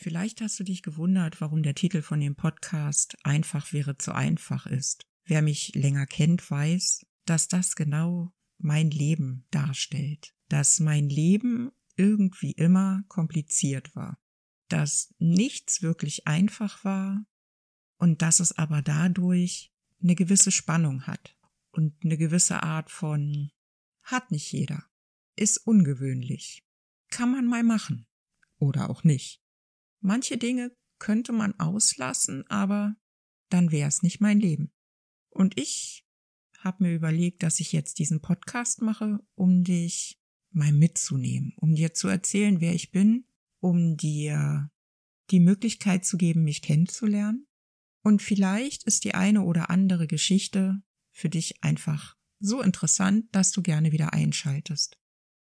Vielleicht hast du dich gewundert, warum der Titel von dem Podcast einfach wäre zu einfach ist. Wer mich länger kennt, weiß, dass das genau mein Leben darstellt. Dass mein Leben irgendwie immer kompliziert war. Dass nichts wirklich einfach war und dass es aber dadurch eine gewisse Spannung hat und eine gewisse Art von hat nicht jeder, ist ungewöhnlich, kann man mal machen oder auch nicht. Manche Dinge könnte man auslassen, aber dann wäre es nicht mein Leben. Und ich habe mir überlegt, dass ich jetzt diesen Podcast mache, um dich mal mitzunehmen, um dir zu erzählen, wer ich bin, um dir die Möglichkeit zu geben, mich kennenzulernen. Und vielleicht ist die eine oder andere Geschichte für dich einfach so interessant, dass du gerne wieder einschaltest.